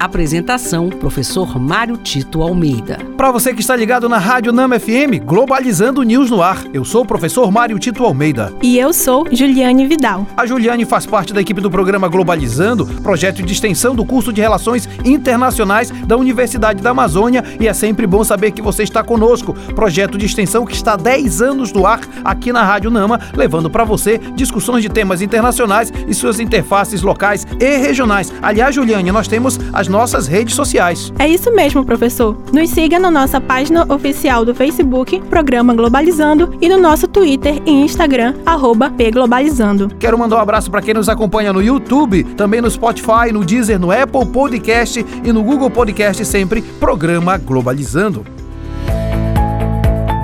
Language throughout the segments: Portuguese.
Apresentação: Professor Mário Tito Almeida. Para você que está ligado na Rádio Nama FM, Globalizando News no ar. Eu sou o professor Mário Tito Almeida. E eu sou Juliane Vidal. A Juliane faz parte da equipe do programa Globalizando, projeto de extensão do curso de Relações Internacionais da Universidade da Amazônia, e é sempre bom saber que você está conosco. Projeto de extensão que está há 10 anos no ar aqui na Rádio Nama, levando para você discussões de temas internacionais e suas interfaces locais e regionais. Aliás, Juliane, nós temos as nossas redes sociais. É isso mesmo, professor. Nos siga na nossa página oficial do Facebook, Programa Globalizando, e no nosso Twitter e Instagram, arroba pglobalizando. Quero mandar um abraço para quem nos acompanha no YouTube, também no Spotify, no Deezer, no Apple Podcast e no Google Podcast, sempre Programa Globalizando.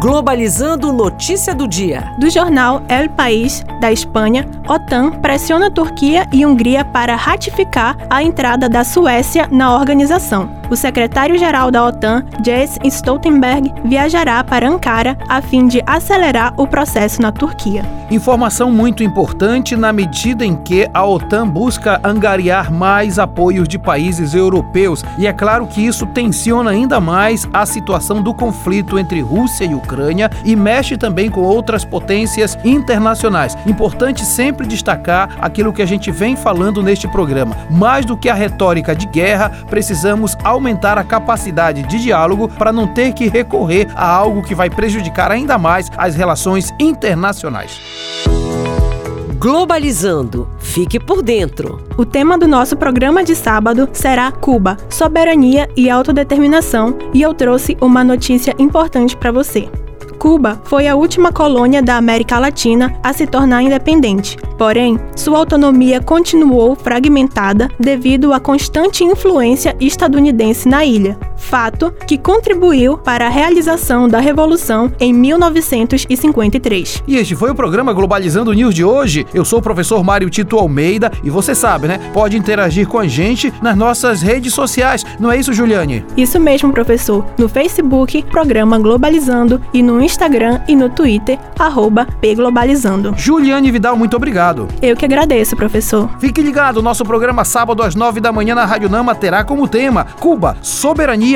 Globalizando notícia do dia. Do jornal El País, da Espanha, OTAN pressiona Turquia e Hungria para ratificar a entrada da Suécia na organização. O secretário-geral da OTAN, Jens Stoltenberg, viajará para Ankara a fim de acelerar o processo na Turquia. Informação muito importante na medida em que a OTAN busca angariar mais apoios de países europeus, e é claro que isso tensiona ainda mais a situação do conflito entre Rússia e Ucrânia e mexe também com outras potências internacionais. Importante sempre destacar aquilo que a gente vem falando neste programa. Mais do que a retórica de guerra, precisamos aumentar a capacidade de diálogo para não ter que recorrer a algo que vai prejudicar ainda mais as relações internacionais. Globalizando. Fique por dentro. O tema do nosso programa de sábado será Cuba, soberania e autodeterminação, e eu trouxe uma notícia importante para você. Cuba foi a última colônia da América Latina a se tornar independente. Porém, sua autonomia continuou fragmentada devido à constante influência estadunidense na ilha, fato que contribuiu para a realização da Revolução em 1953. E este foi o programa Globalizando News de hoje. Eu sou o professor Mário Tito Almeida e você sabe, né? Pode interagir com a gente nas nossas redes sociais. Não é isso, Juliane? Isso mesmo, professor. No Facebook, programa Globalizando e no Instagram e no Twitter, arroba pglobalizando. Juliane Vidal, muito obrigado. Eu que agradeço, professor. Fique ligado, nosso programa sábado às nove da manhã na Rádio Nama terá como tema Cuba, soberania